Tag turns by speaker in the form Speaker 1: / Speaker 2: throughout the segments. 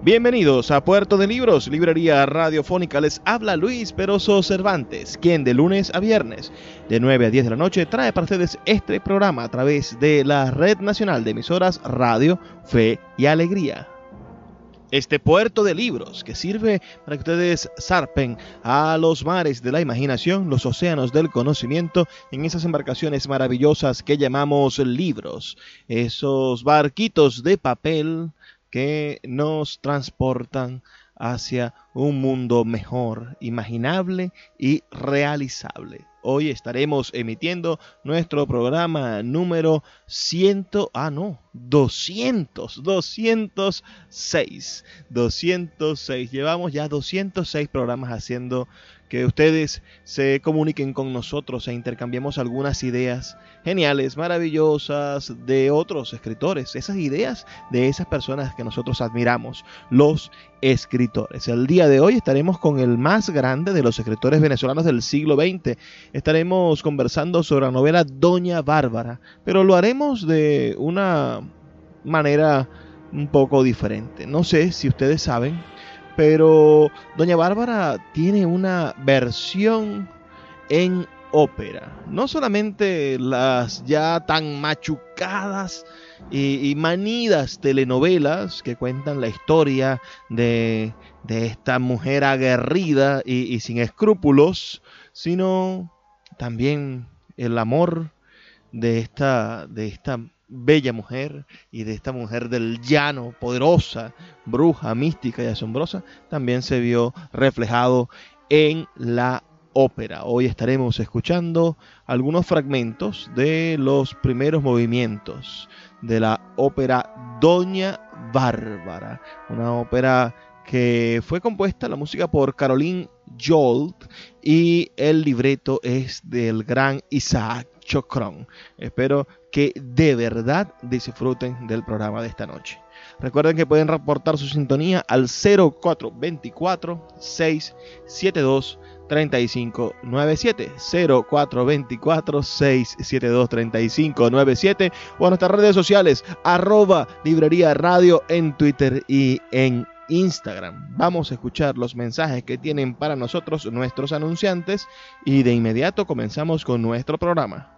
Speaker 1: Bienvenidos a Puerto de Libros, Librería Radiofónica. Les habla Luis Peroso Cervantes, quien de lunes a viernes, de 9 a 10 de la noche, trae para ustedes este programa a través de la Red Nacional de Emisoras Radio, Fe y Alegría. Este puerto de libros que sirve para que ustedes zarpen a los mares de la imaginación, los océanos del conocimiento, en esas embarcaciones maravillosas que llamamos libros, esos barquitos de papel que nos transportan hacia un mundo mejor, imaginable y realizable. Hoy estaremos emitiendo nuestro programa número 100, ah no, 200, 206, 206. Llevamos ya 206 programas haciendo que ustedes se comuniquen con nosotros e intercambiemos algunas ideas geniales, maravillosas de otros escritores, esas ideas de esas personas que nosotros admiramos, los escritores. El día de hoy estaremos con el más grande de los escritores venezolanos del siglo XX. Estaremos conversando sobre la novela Doña Bárbara, pero lo haremos de una manera un poco diferente. No sé si ustedes saben pero Doña Bárbara tiene una versión en ópera. No solamente las ya tan machucadas y, manidas telenovelas que cuentan la historia de, esta mujer aguerrida y, y sin escrúpulos, sino también el amor de esta, de esta bella mujer y de esta mujer del llano, poderosa, bruja, mística y asombrosa, también se vio reflejado en la ópera. Hoy estaremos escuchando algunos fragmentos de los primeros movimientos de la ópera Doña Bárbara, una ópera que fue compuesta la música por Caroline Jolt y el libreto es del gran Isaac Chocron. Espero que de verdad disfruten del programa de esta noche. Recuerden que pueden reportar su sintonía al 0424 672 3597 0424 672 3597 o a nuestras redes sociales arroba librería radio en Twitter y en Instagram. Vamos a escuchar los mensajes que tienen para nosotros nuestros anunciantes y de inmediato comenzamos con nuestro programa.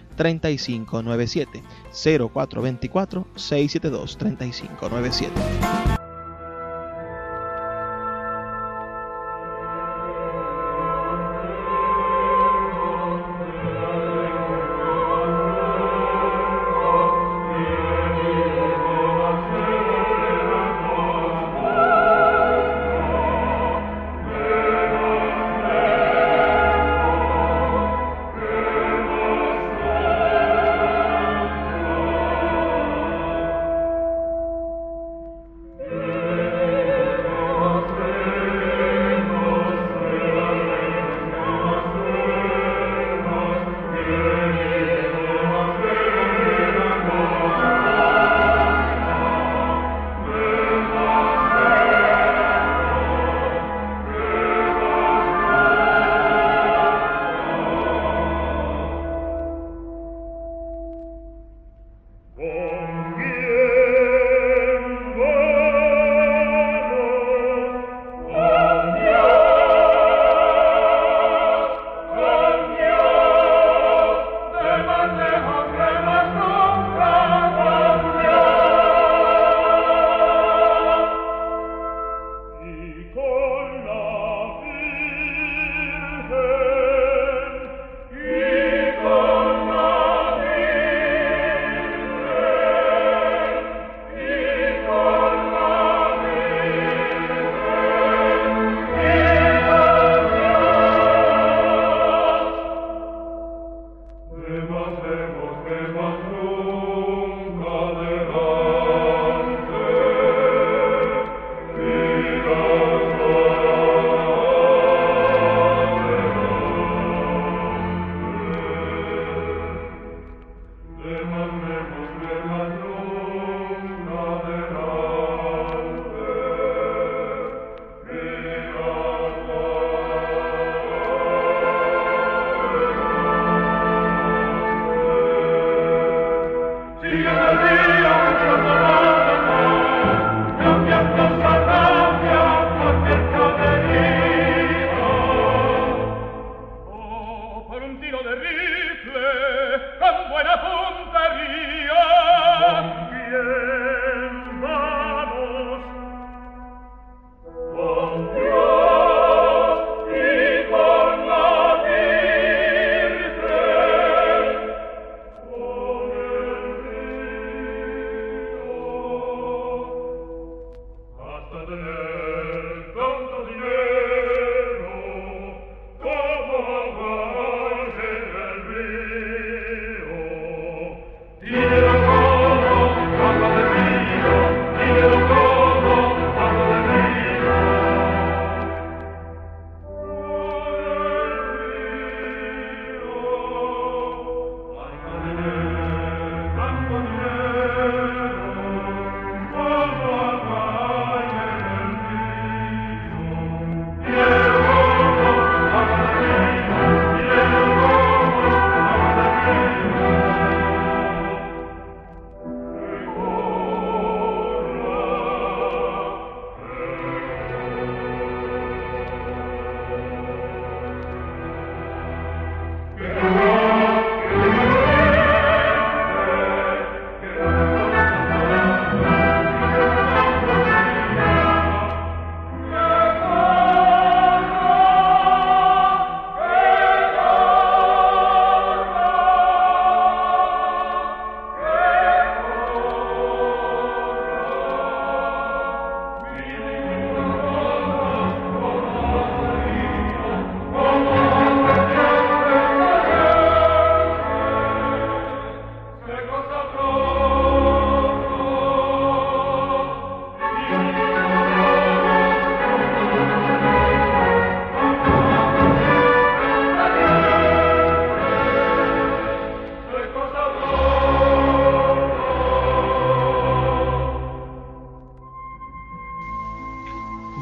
Speaker 1: 3597 0424 672 3597.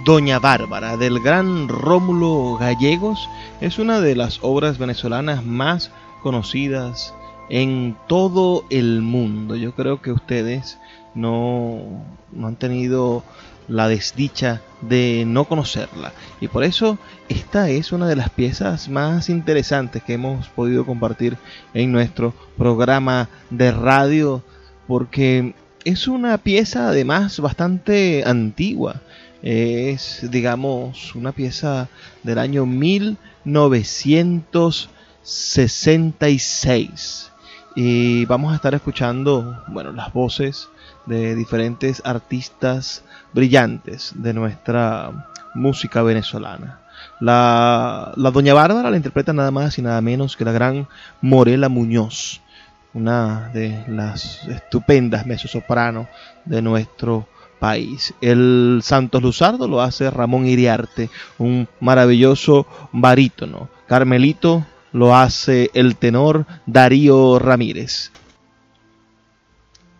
Speaker 1: Doña Bárbara del gran Rómulo Gallegos es una de las obras venezolanas más conocidas en todo el mundo. Yo creo que ustedes no, no han tenido la desdicha de no conocerla. Y por eso esta es una de las piezas más interesantes que hemos podido compartir en nuestro programa de radio, porque es una pieza además bastante antigua. Es, digamos, una pieza del año 1966. Y vamos a estar escuchando, bueno, las voces de diferentes artistas brillantes de nuestra música venezolana. La, la Doña Bárbara la interpreta nada más y nada menos que la gran Morela Muñoz, una de las estupendas mezzosoprano de nuestro país. El Santos Luzardo lo hace Ramón Iriarte, un maravilloso barítono. Carmelito lo hace el tenor Darío Ramírez.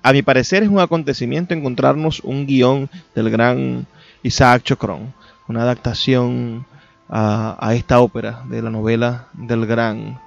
Speaker 1: A mi parecer es un acontecimiento encontrarnos un guion del gran Isaac Chocron, una adaptación a, a esta ópera de la novela del gran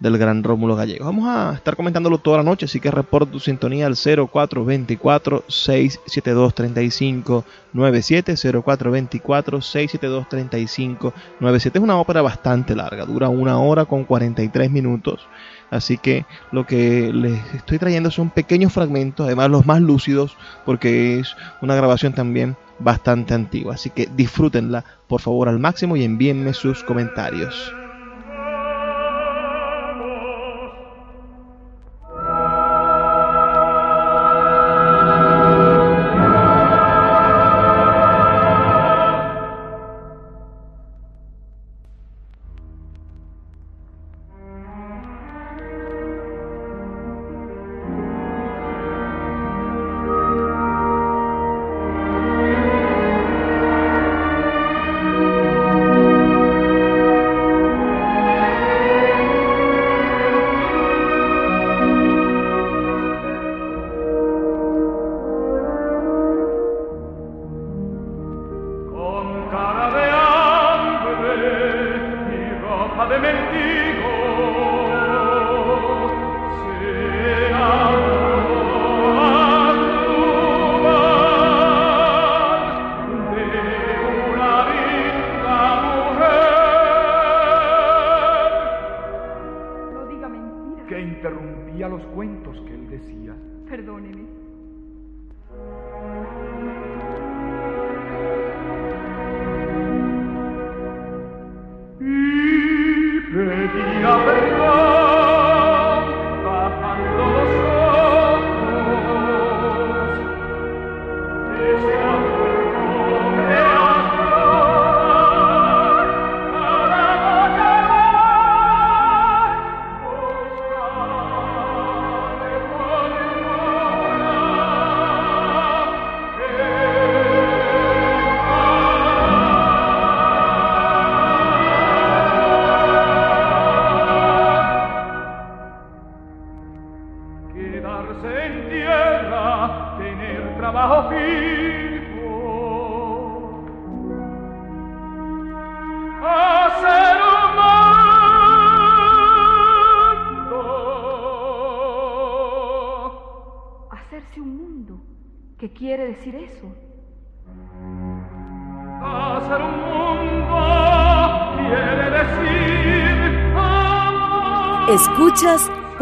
Speaker 1: del gran Rómulo Gallego. Vamos a estar comentándolo toda la noche, así que reporto tu sintonía al 0424-672-3597, 0424-672-3597. Es una ópera bastante larga, dura una hora con 43 minutos, así que lo que les estoy trayendo son pequeños fragmentos, además los más lúcidos, porque es una grabación también bastante antigua, así que disfrútenla por favor al máximo y envíenme sus comentarios.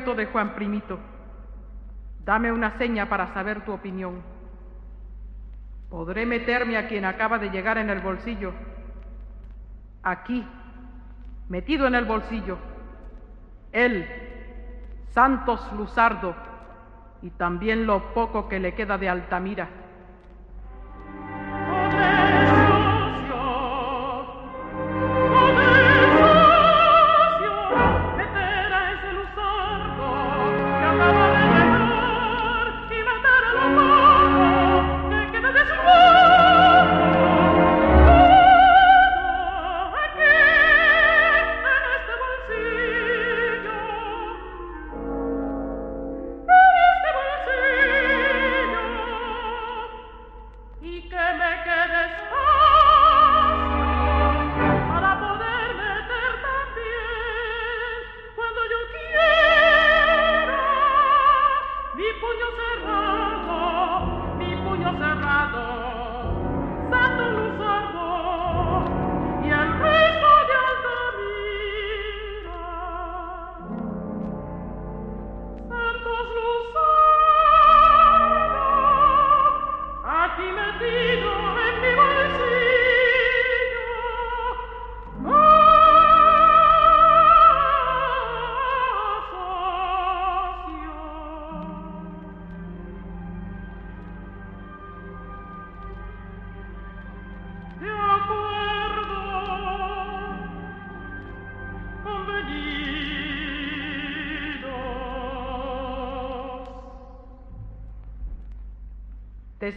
Speaker 2: De Juan Primito. Dame una seña para saber tu opinión. Podré meterme a quien acaba de llegar en el bolsillo. Aquí, metido en el bolsillo. Él, Santos Luzardo, y también lo poco que le queda de Altamira.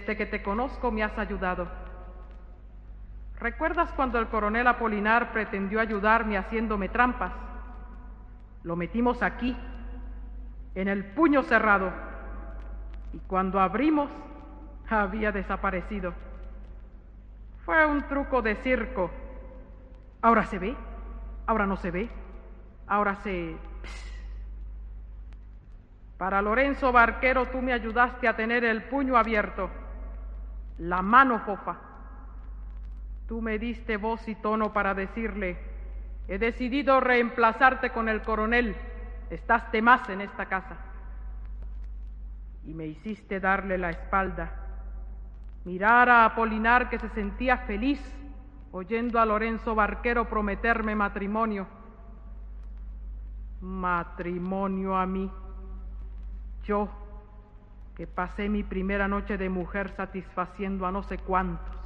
Speaker 2: Desde que te conozco me has ayudado. ¿Recuerdas cuando el coronel Apolinar pretendió ayudarme haciéndome trampas? Lo metimos aquí, en el puño cerrado, y cuando abrimos había desaparecido. Fue un truco de circo. Ahora se ve, ahora no se ve, ahora se... Para Lorenzo Barquero tú me ayudaste a tener el puño abierto, la mano fofa. Tú me diste voz y tono para decirle, he decidido reemplazarte con el coronel, estás más en esta casa. Y me hiciste darle la espalda, mirar a Apolinar que se sentía feliz oyendo a Lorenzo Barquero prometerme matrimonio. Matrimonio a mí. Yo, que pasé mi primera noche de mujer satisfaciendo a no sé cuántos.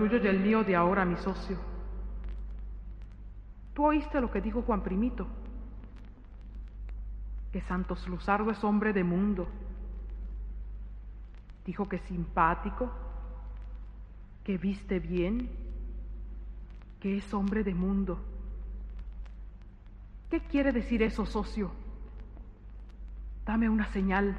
Speaker 2: Tuyo y el mío de ahora, mi socio. Tú oíste lo que dijo Juan Primito. que Santos Luzardo es hombre de mundo. Dijo que es simpático, que viste bien, que es hombre de mundo. ¿Qué quiere decir eso, socio? Dame una señal.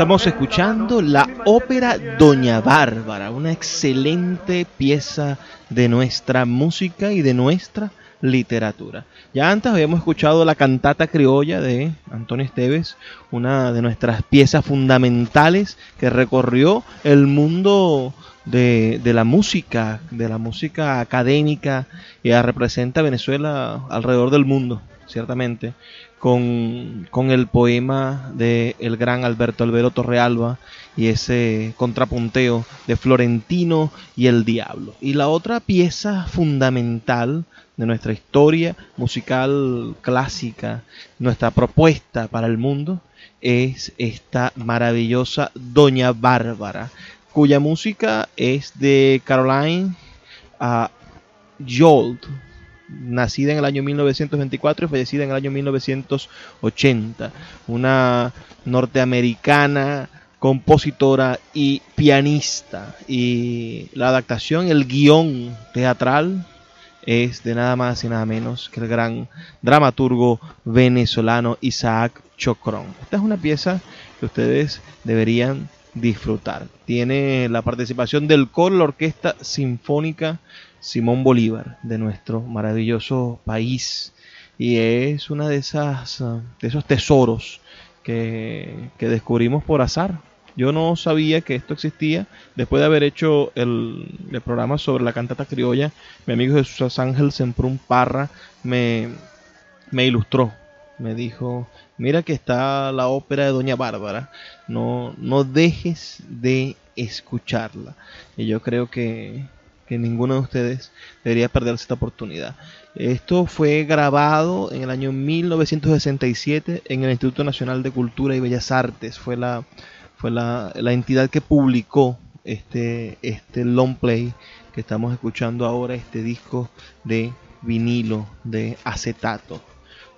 Speaker 1: Estamos escuchando la ópera Doña Bárbara, una excelente pieza de nuestra música y de nuestra literatura. Ya antes habíamos escuchado la cantata criolla de Antonio Esteves, una de nuestras piezas fundamentales que recorrió el mundo de, la música, de la música académica y representa a Venezuela alrededor del mundo, ciertamente, con, con el poema de el gran Alberto Albero Torrealba y ese contrapunteo de Florentino y el Diablo. Y la otra pieza fundamental de nuestra historia musical clásica, nuestra propuesta para el mundo, es esta maravillosa Doña Bárbara, cuya música es de Caroline uh, Jolt, nacida en el año 1924 y fallecida en el año 1980, una norteamericana compositora y pianista. Y la adaptación, el guion teatral es de nada más y nada menos que el gran dramaturgo venezolano Isaac Chocrón. Esta es una pieza que ustedes deberían disfrutar. Tiene la participación del coro, la Orquesta Sinfónica Simón Bolívar de nuestro maravilloso país y es una de esas de esos tesoros que, que descubrimos por azar yo no sabía que esto existía. Después de haber hecho el, programa sobre la cantata criolla, mi amigo Jesús Ángel Semprún Parra me, me ilustró. Me dijo, mira que está la ópera de Doña Bárbara, no, no dejes de escucharla. Y yo creo que, que ninguno de ustedes debería perderse esta oportunidad. Esto fue grabado en el año 1967 en el Instituto Nacional de Cultura y Bellas Artes. Fue la, fue la, entidad que publicó este, este long play que estamos escuchando ahora, este disco de vinilo, de acetato.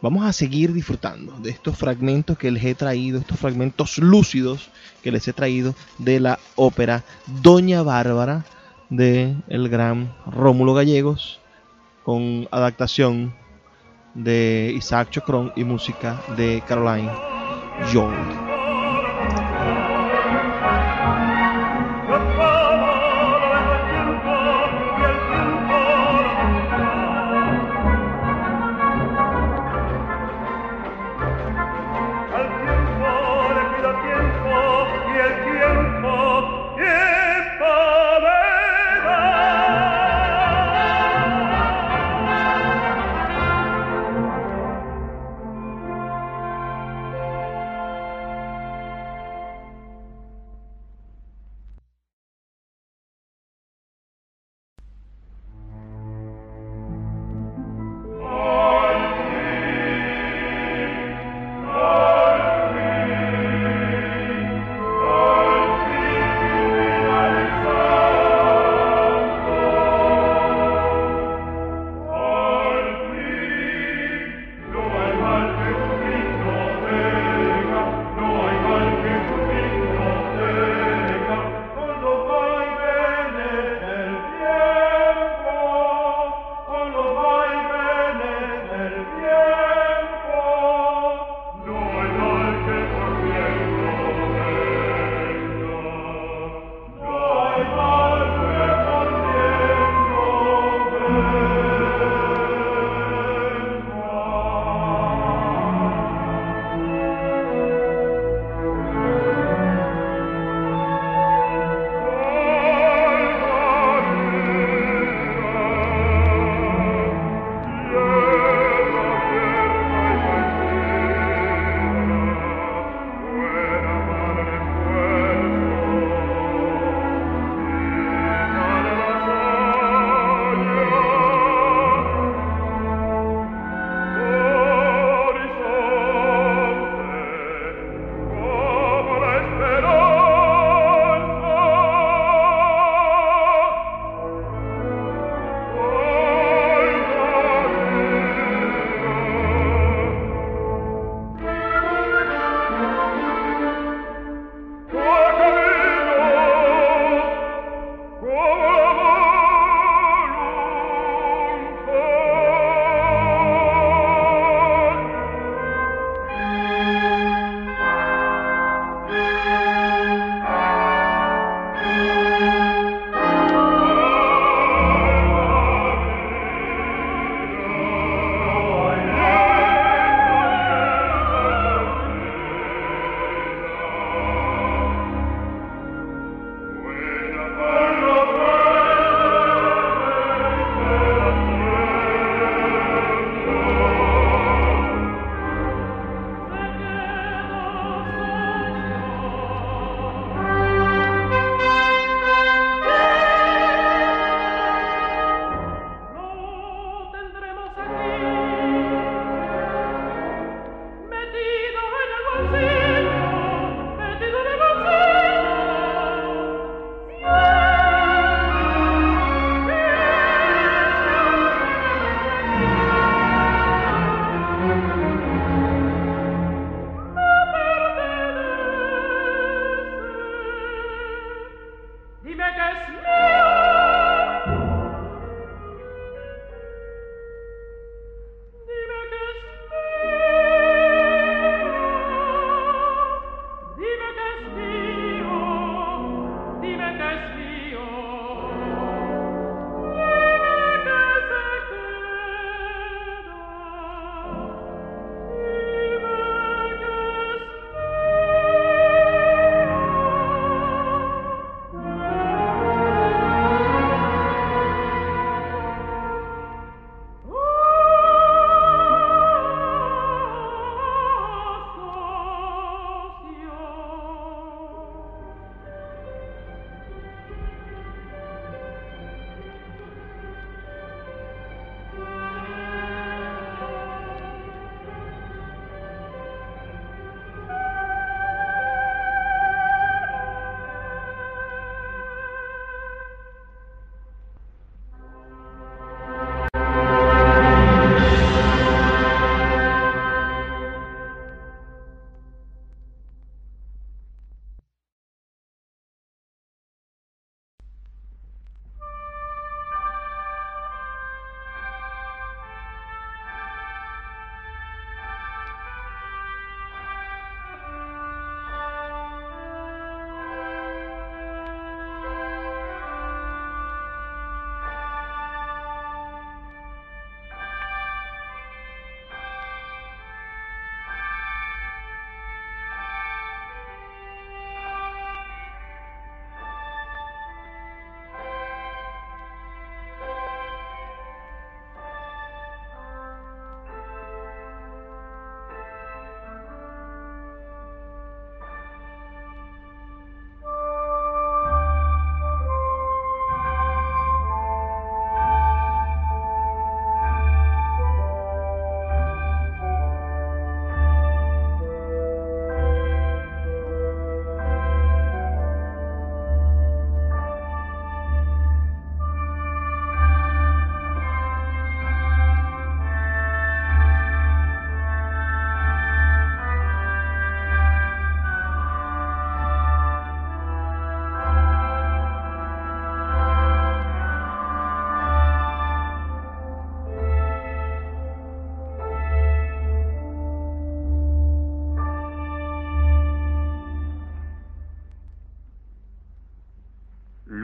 Speaker 1: Vamos a seguir disfrutando de estos fragmentos que les he traído, estos fragmentos lúcidos que les he traído de la ópera Doña Bárbara de el gran Rómulo Gallegos con adaptación de Isaac Chocron y música de Caroline Young.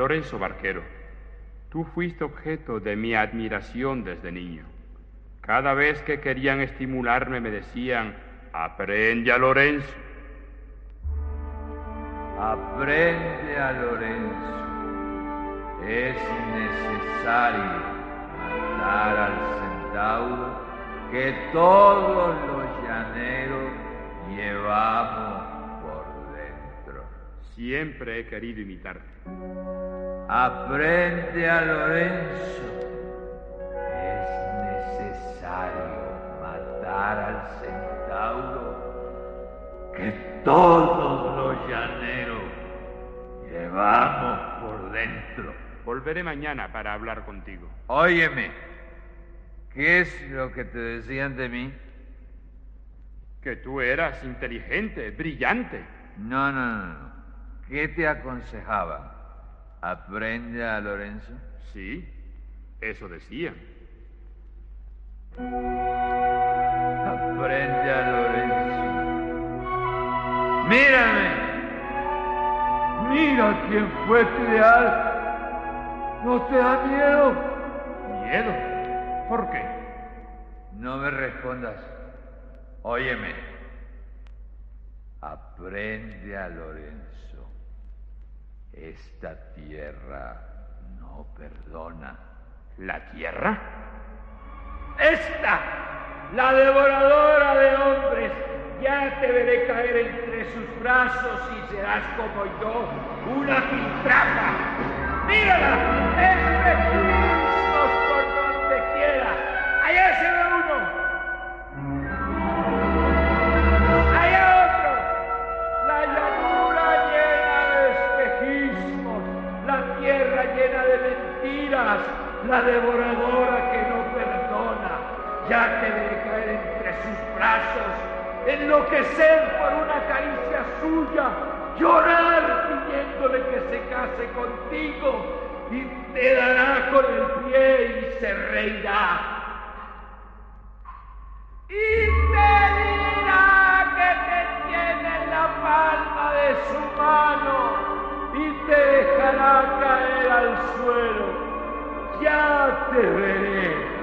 Speaker 3: Lorenzo Barquero, tú fuiste objeto de mi admiración desde niño. Cada vez que querían estimularme me decían, aprende a Lorenzo.
Speaker 4: Aprende a Lorenzo. Es necesario matar al centauro que todos los llaneros llevamos por dentro.
Speaker 3: Siempre he querido imitarte.
Speaker 4: Aprende a Lorenzo. Es necesario matar al centauro que todos los llaneros llevamos por dentro.
Speaker 3: Volveré mañana para hablar contigo.
Speaker 4: Óyeme, ¿qué es lo que te decían de mí?
Speaker 3: Que tú eras inteligente, brillante.
Speaker 4: No, no, no. ¿Qué te aconsejaban? ¿Aprende a Lorenzo?
Speaker 3: Sí, eso decían.
Speaker 4: Aprende a Lorenzo. Mírame. Mira quién fue tu ideal. ¿No te da miedo?
Speaker 3: ¿Miedo? ¿Por qué?
Speaker 4: No me respondas. Óyeme. Aprende a Lorenzo. Esta tierra no perdona.
Speaker 3: ¿La tierra?
Speaker 4: Esta, la devoradora de hombres, ya te veré caer entre sus brazos y serás como yo, una piltrafa. ¡Mírala! ¡Espejismos la devoradora que no perdona. Ya te veré caer entre sus brazos, enloquecer por una caricia suya, llorar pidiéndole que se case contigo y te dará con el pie y se reirá. Y te dirá que te tiene en la palma de su mano y te dejará caer al suelo. Ya te veré.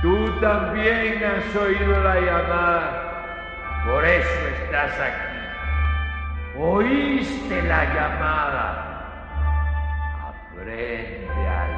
Speaker 4: Tú también has oído la llamada, por eso estás aquí. Oíste la llamada. Aprende a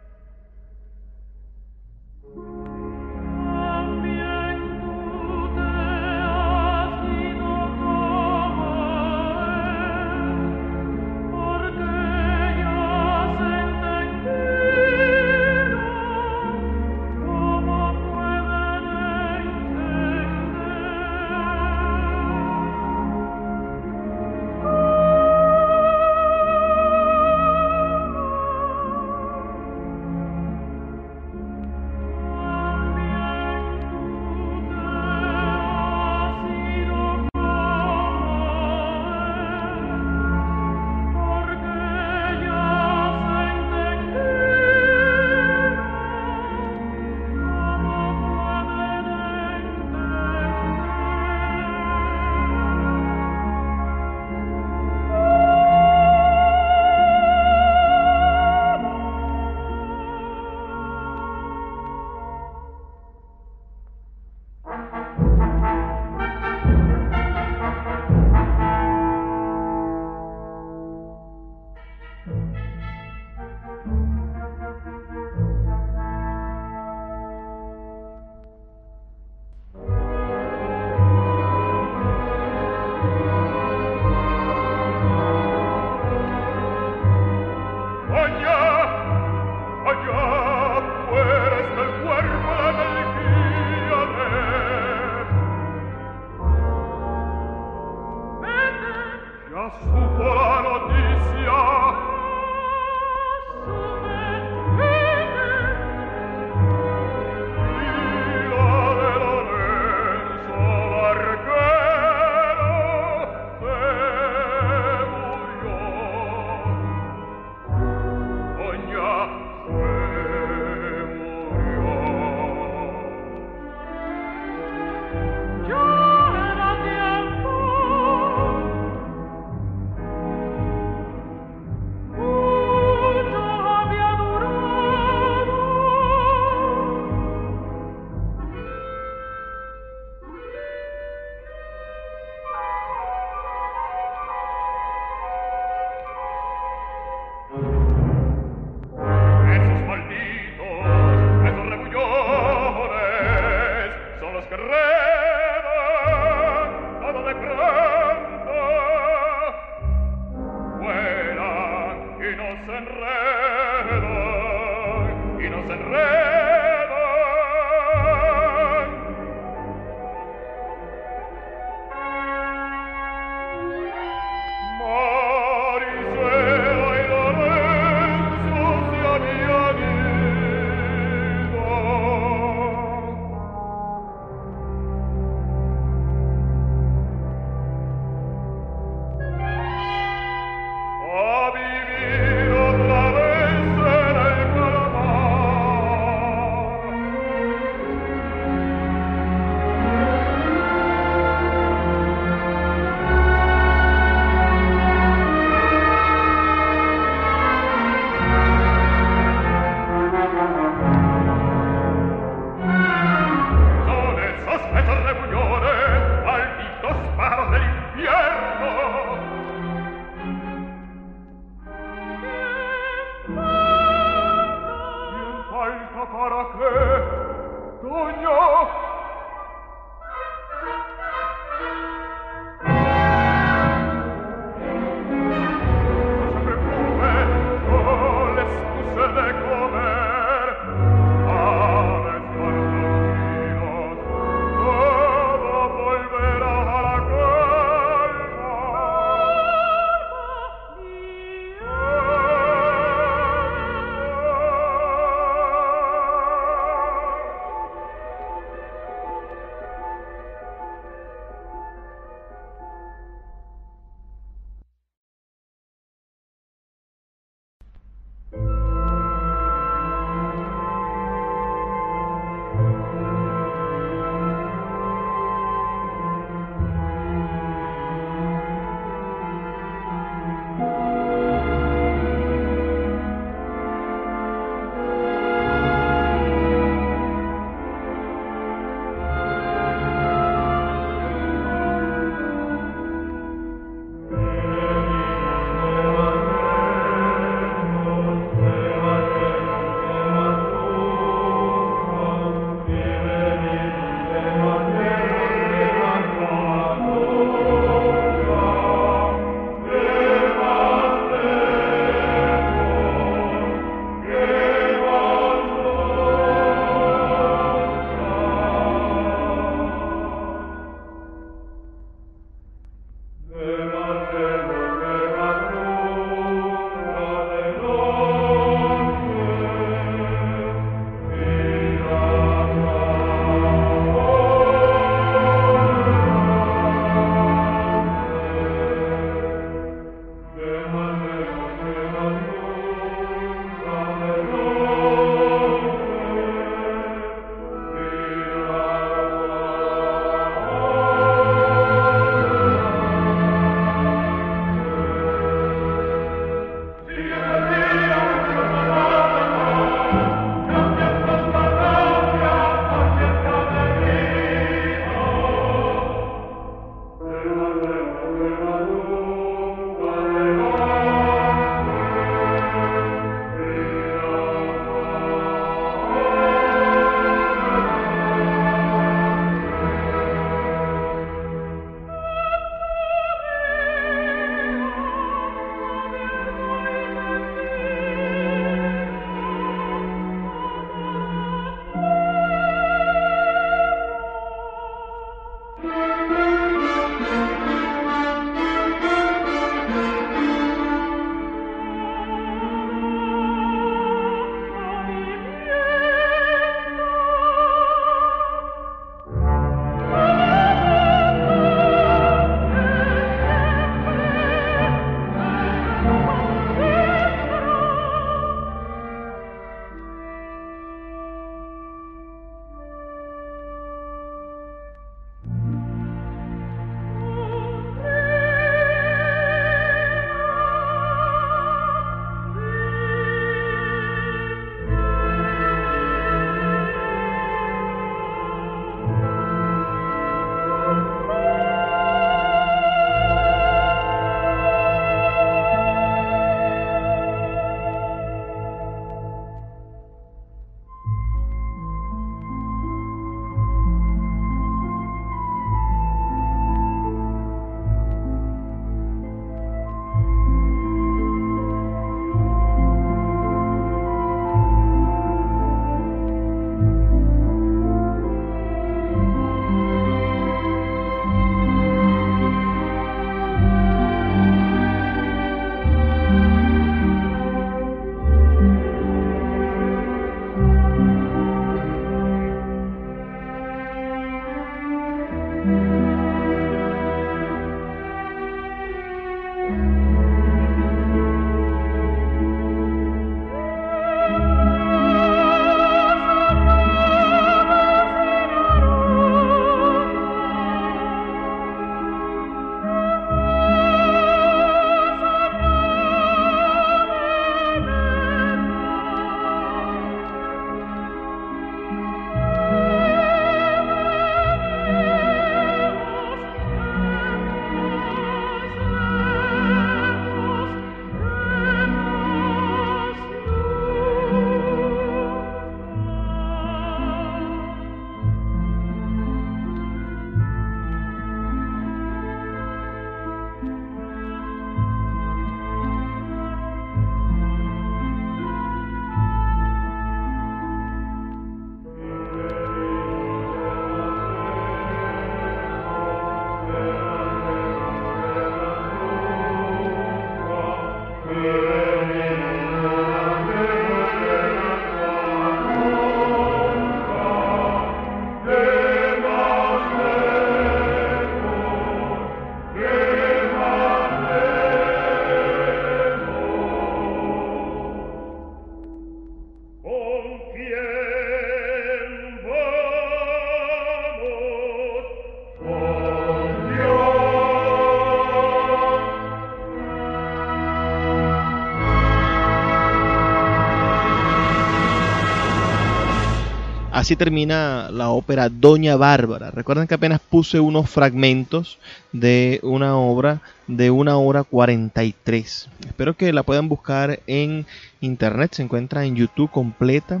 Speaker 1: Así termina la ópera Doña Bárbara. Recuerden que apenas puse unos fragmentos de una obra de una hora 43. Espero que la puedan buscar en internet, se encuentra en YouTube completa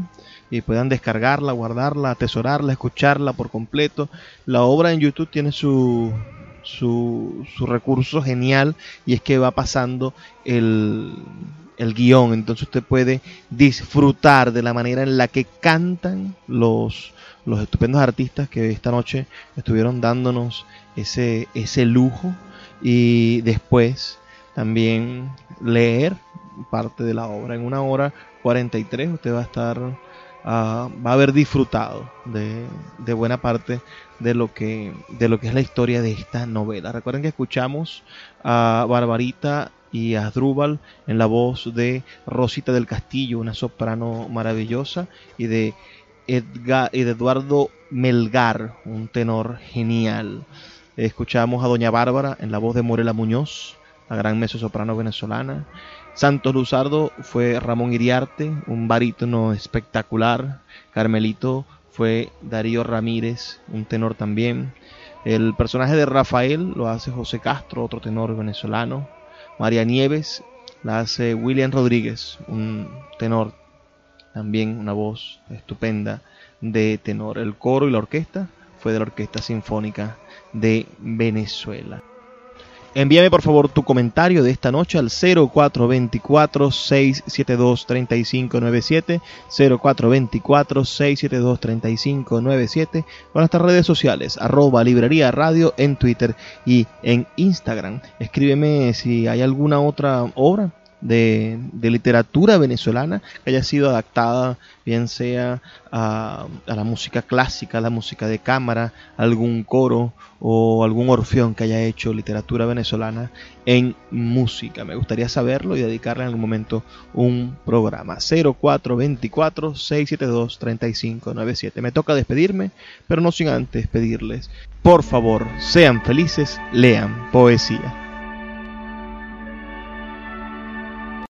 Speaker 1: y puedan descargarla, guardarla, atesorarla, escucharla por completo. La obra en YouTube tiene su, su, su recurso genial y es que va pasando el, el guion, entonces usted puede disfrutar de la manera en la que cantan los, los estupendos artistas que esta noche estuvieron dándonos ese, ese lujo y después también leer parte de la obra. En una hora 43 usted va a estar, ah, va a haber disfrutado de, de, buena parte de lo, que, de lo que es la historia de esta novela. Recuerden que escuchamos a Barbarita y Asdrúbal en la voz de Rosita del Castillo, una soprano maravillosa, y de, Edgar, Eduardo Melgar, un tenor genial. Escuchamos a Doña Bárbara en la voz de Morela Muñoz, la gran soprano venezolana. Santos Luzardo fue Ramón Iriarte, un barítono espectacular. Carmelito fue Darío Ramírez, un tenor también. El personaje de Rafael lo hace José Castro, otro tenor venezolano. María Nieves la hace William Rodríguez, un tenor, también una voz estupenda de tenor. El coro y la orquesta fue de la Orquesta Sinfónica de Venezuela. Envíame por favor tu comentario de esta noche al 0424-672-3597, 0424-672-3597 con nuestras redes sociales, arroba librería radio en Twitter y en Instagram. Escríbeme si hay alguna otra obra de, literatura venezolana que haya sido adaptada, bien sea a, la música clásica, a la música de cámara, algún coro o algún orfeón que haya hecho literatura venezolana en música. Me gustaría saberlo y dedicarle en algún momento un programa. 0424-672-3597. Me toca despedirme, pero no sin antes pedirles, por favor, sean felices, lean poesía.